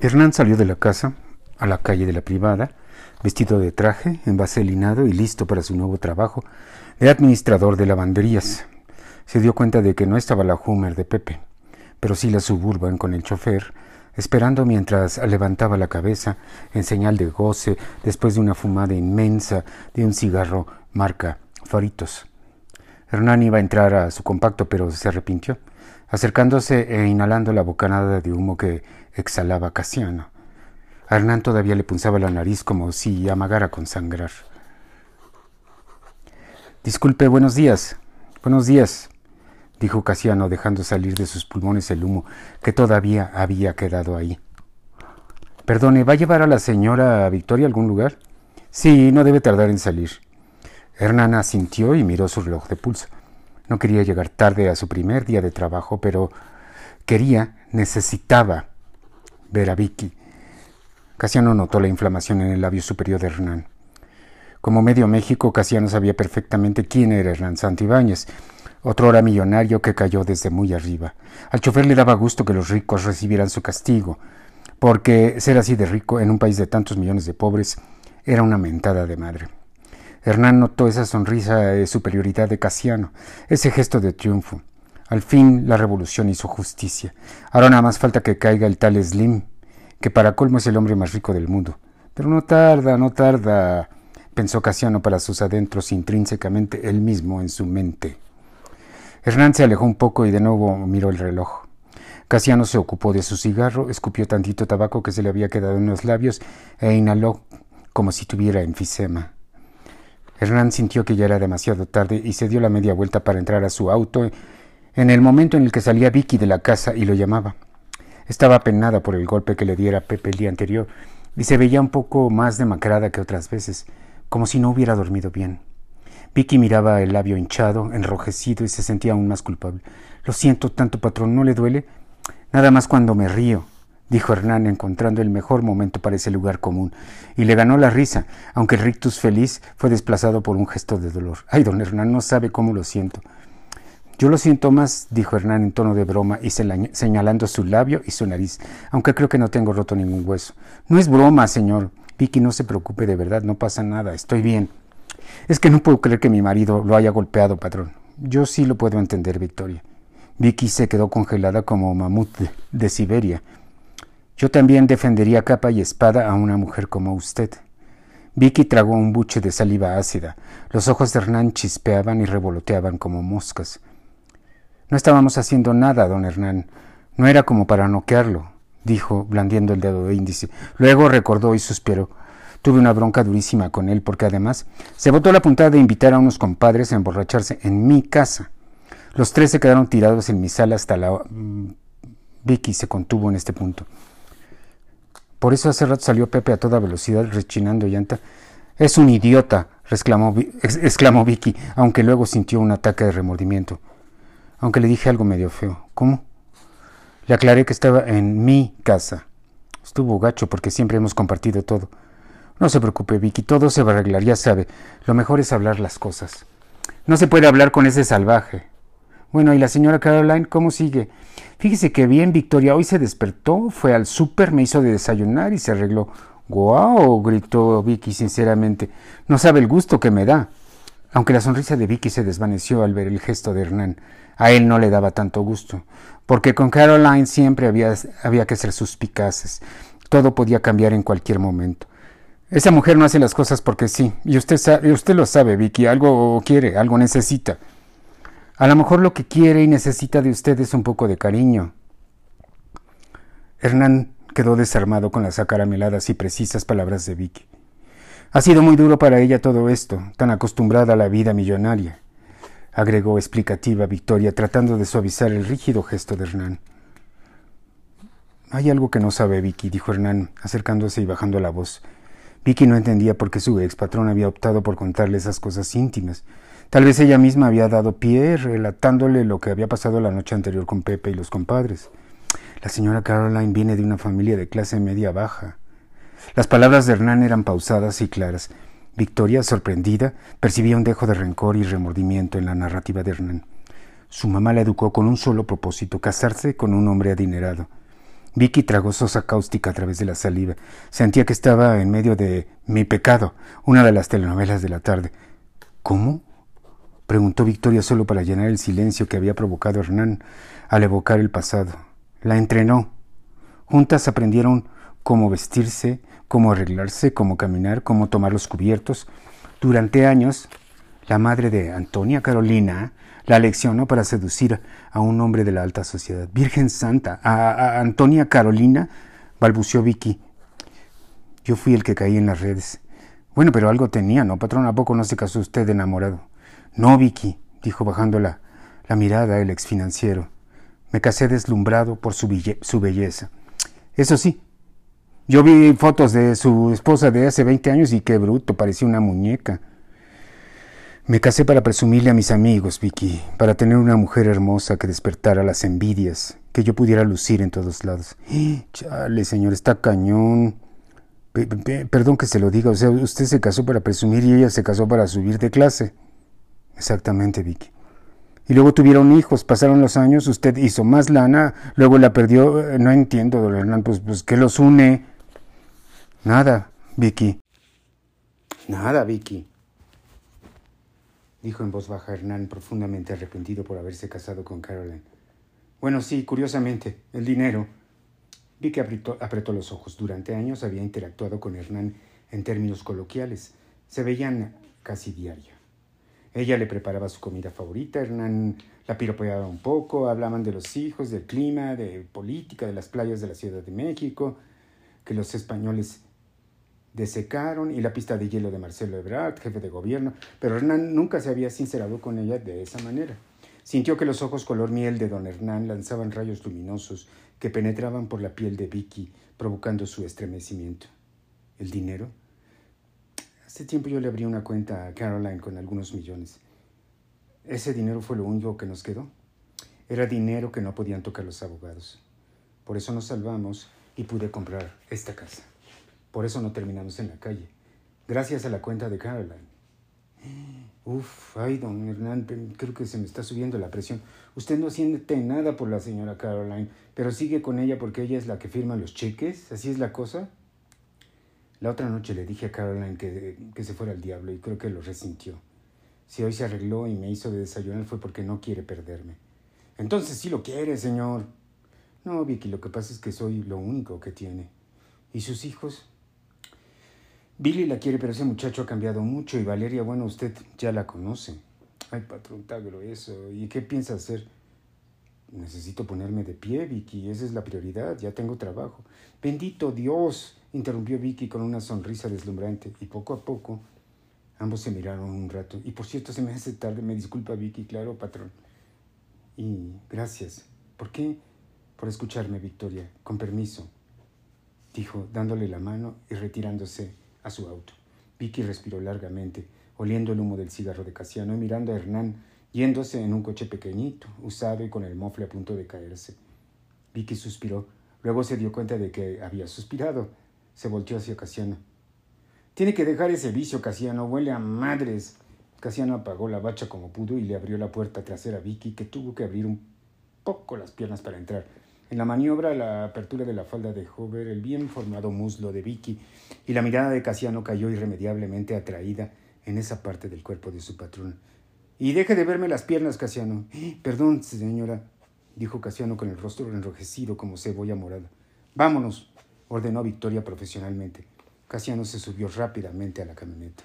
Hernán salió de la casa a la calle de la privada, vestido de traje, envaselinado y listo para su nuevo trabajo de administrador de lavanderías. Se dio cuenta de que no estaba la Hummer de Pepe, pero sí la Suburban con el chofer, esperando mientras levantaba la cabeza en señal de goce después de una fumada inmensa de un cigarro marca Faritos. Hernán iba a entrar a su compacto, pero se arrepintió, acercándose e inhalando la bocanada de humo que exhalaba Casiano. Hernán todavía le punzaba la nariz como si amagara con sangrar. Disculpe, buenos días. Buenos días, dijo Casiano, dejando salir de sus pulmones el humo que todavía había quedado ahí. Perdone, ¿va a llevar a la señora Victoria a algún lugar? Sí, no debe tardar en salir. Hernán asintió y miró su reloj de pulso. No quería llegar tarde a su primer día de trabajo, pero quería, necesitaba ver a Vicky. Casiano notó la inflamación en el labio superior de Hernán. Como medio México, Casiano sabía perfectamente quién era Hernán Santibáñez, otro hora millonario que cayó desde muy arriba. Al chofer le daba gusto que los ricos recibieran su castigo, porque ser así de rico en un país de tantos millones de pobres era una mentada de madre. Hernán notó esa sonrisa de superioridad de Casiano, ese gesto de triunfo. Al fin la revolución hizo justicia. Ahora nada más falta que caiga el tal Slim, que para colmo es el hombre más rico del mundo. Pero no tarda, no tarda, pensó Casiano para sus adentros intrínsecamente él mismo en su mente. Hernán se alejó un poco y de nuevo miró el reloj. Casiano se ocupó de su cigarro, escupió tantito tabaco que se le había quedado en los labios e inhaló como si tuviera enfisema. Hernán sintió que ya era demasiado tarde y se dio la media vuelta para entrar a su auto en el momento en el que salía Vicky de la casa y lo llamaba. Estaba apenada por el golpe que le diera Pepe el día anterior y se veía un poco más demacrada que otras veces, como si no hubiera dormido bien. Vicky miraba el labio hinchado, enrojecido y se sentía aún más culpable. Lo siento tanto, patrón, ¿no le duele? Nada más cuando me río, dijo Hernán, encontrando el mejor momento para ese lugar común, y le ganó la risa, aunque el rictus feliz fue desplazado por un gesto de dolor. Ay, don Hernán, no sabe cómo lo siento. Yo lo siento más, dijo Hernán en tono de broma y señalando su labio y su nariz, aunque creo que no tengo roto ningún hueso. No es broma, señor. Vicky, no se preocupe de verdad, no pasa nada, estoy bien. Es que no puedo creer que mi marido lo haya golpeado, patrón. Yo sí lo puedo entender, Victoria. Vicky se quedó congelada como mamut de Siberia. Yo también defendería capa y espada a una mujer como usted. Vicky tragó un buche de saliva ácida. Los ojos de Hernán chispeaban y revoloteaban como moscas. No estábamos haciendo nada, don Hernán. No era como para noquearlo, dijo, blandiendo el dedo de índice. Luego recordó y suspiró. Tuve una bronca durísima con él porque además se botó la puntada de invitar a unos compadres a emborracharse en mi casa. Los tres se quedaron tirados en mi sala hasta la... Mm, Vicky se contuvo en este punto. Por eso hace rato salió Pepe a toda velocidad, rechinando llanta. Es un idiota, exclamó, exclamó Vicky, aunque luego sintió un ataque de remordimiento. Aunque le dije algo medio feo. ¿Cómo? Le aclaré que estaba en mi casa. Estuvo gacho porque siempre hemos compartido todo. No se preocupe, Vicky, todo se va a arreglar, ya sabe. Lo mejor es hablar las cosas. No se puede hablar con ese salvaje. Bueno, ¿y la señora Caroline cómo sigue? Fíjese que bien, Victoria, hoy se despertó, fue al súper, me hizo de desayunar y se arregló. ¡Guau! gritó Vicky sinceramente. No sabe el gusto que me da. Aunque la sonrisa de Vicky se desvaneció al ver el gesto de Hernán. A él no le daba tanto gusto, porque con Caroline siempre había, había que ser suspicaces. Todo podía cambiar en cualquier momento. Esa mujer no hace las cosas porque sí, y usted, sabe, usted lo sabe, Vicky, algo quiere, algo necesita. A lo mejor lo que quiere y necesita de usted es un poco de cariño. Hernán quedó desarmado con las acarameladas y precisas palabras de Vicky. Ha sido muy duro para ella todo esto, tan acostumbrada a la vida millonaria, agregó explicativa Victoria, tratando de suavizar el rígido gesto de Hernán. Hay algo que no sabe Vicky, dijo Hernán, acercándose y bajando la voz. Vicky no entendía por qué su ex patrón había optado por contarle esas cosas íntimas, Tal vez ella misma había dado pie relatándole lo que había pasado la noche anterior con Pepe y los compadres. La señora Caroline viene de una familia de clase media baja. Las palabras de Hernán eran pausadas y claras. Victoria, sorprendida, percibía un dejo de rencor y remordimiento en la narrativa de Hernán. Su mamá la educó con un solo propósito, casarse con un hombre adinerado. Vicky tragó sosa cáustica a través de la saliva. Sentía que estaba en medio de Mi pecado, una de las telenovelas de la tarde. ¿Cómo? preguntó Victoria solo para llenar el silencio que había provocado Hernán al evocar el pasado. La entrenó. Juntas aprendieron cómo vestirse, cómo arreglarse, cómo caminar, cómo tomar los cubiertos. Durante años, la madre de Antonia Carolina la leccionó para seducir a un hombre de la alta sociedad. Virgen Santa, a, Antonia Carolina, balbuceó Vicky. Yo fui el que caí en las redes. Bueno, pero algo tenía, ¿no, patrón? ¿A poco no se casó usted enamorado? No, Vicky, dijo bajando la, la mirada el exfinanciero. Me casé deslumbrado por su, su belleza. Eso sí, yo vi fotos de su esposa de hace 20 años y qué bruto, parecía una muñeca. Me casé para presumirle a mis amigos, Vicky, para tener una mujer hermosa que despertara las envidias, que yo pudiera lucir en todos lados. Chale, señor, está cañón. perdón que se lo diga, o sea, usted se casó para presumir y ella se casó para subir de clase. Exactamente, Vicky. Y luego tuvieron hijos, pasaron los años, usted hizo más lana, luego la perdió. Eh, no entiendo, don Hernán, pues, pues ¿qué los une? Nada, Vicky. Nada, Vicky dijo en voz baja Hernán, profundamente arrepentido por haberse casado con Caroline. Bueno, sí, curiosamente, el dinero. Vi que apretó, apretó, los ojos. Durante años había interactuado con Hernán en términos coloquiales. Se veían casi diario. Ella le preparaba su comida favorita, Hernán la piropeaba un poco, hablaban de los hijos, del clima, de política, de las playas de la Ciudad de México, que los españoles desecaron y la pista de hielo de Marcelo Ebrard, jefe de gobierno, pero Hernán nunca se había sincerado con ella de esa manera. Sintió que los ojos color miel de don Hernán lanzaban rayos luminosos que penetraban por la piel de Vicky, provocando su estremecimiento. ¿El dinero? Hace tiempo yo le abrí una cuenta a Caroline con algunos millones. Ese dinero fue lo único que nos quedó. Era dinero que no podían tocar los abogados. Por eso nos salvamos y pude comprar esta casa. Por eso no terminamos en la calle. Gracias a la cuenta de Caroline. Uf, ay, don Hernán, creo que se me está subiendo la presión. Usted no siente nada por la señora Caroline, pero sigue con ella porque ella es la que firma los cheques. ¿Así es la cosa? La otra noche le dije a Caroline que, que se fuera al diablo y creo que lo resintió. Si hoy se arregló y me hizo de desayunar fue porque no quiere perderme. Entonces sí lo quiere, señor. No, Vicky, lo que pasa es que soy lo único que tiene. ¿Y sus hijos? Billy la quiere, pero ese muchacho ha cambiado mucho y Valeria, bueno, usted ya la conoce. Ay, patrón, está grueso. ¿Y qué piensa hacer? Necesito ponerme de pie, Vicky. Esa es la prioridad. Ya tengo trabajo. Bendito Dios, interrumpió Vicky con una sonrisa deslumbrante. Y poco a poco, ambos se miraron un rato. Y por cierto, se me hace tarde. Me disculpa, Vicky. Claro, patrón. Y gracias. ¿Por qué? Por escucharme, Victoria. Con permiso, dijo, dándole la mano y retirándose a su auto. Vicky respiró largamente, oliendo el humo del cigarro de Casiano y mirando a Hernán yéndose en un coche pequeñito, usado y con el mofle a punto de caerse. Vicky suspiró, luego se dio cuenta de que había suspirado. Se volteó hacia Casiano. Tiene que dejar ese vicio, Casiano, huele a madres. Casiano apagó la bacha como pudo y le abrió la puerta trasera a Vicky, que tuvo que abrir un poco las piernas para entrar. En la maniobra, la apertura de la falda de Hover, el bien formado muslo de Vicky y la mirada de Casiano cayó irremediablemente atraída en esa parte del cuerpo de su patrón. Y deje de verme las piernas, Casiano. Perdón, señora, dijo Casiano con el rostro enrojecido como cebolla morada. Vámonos, ordenó Victoria profesionalmente. Casiano se subió rápidamente a la camioneta.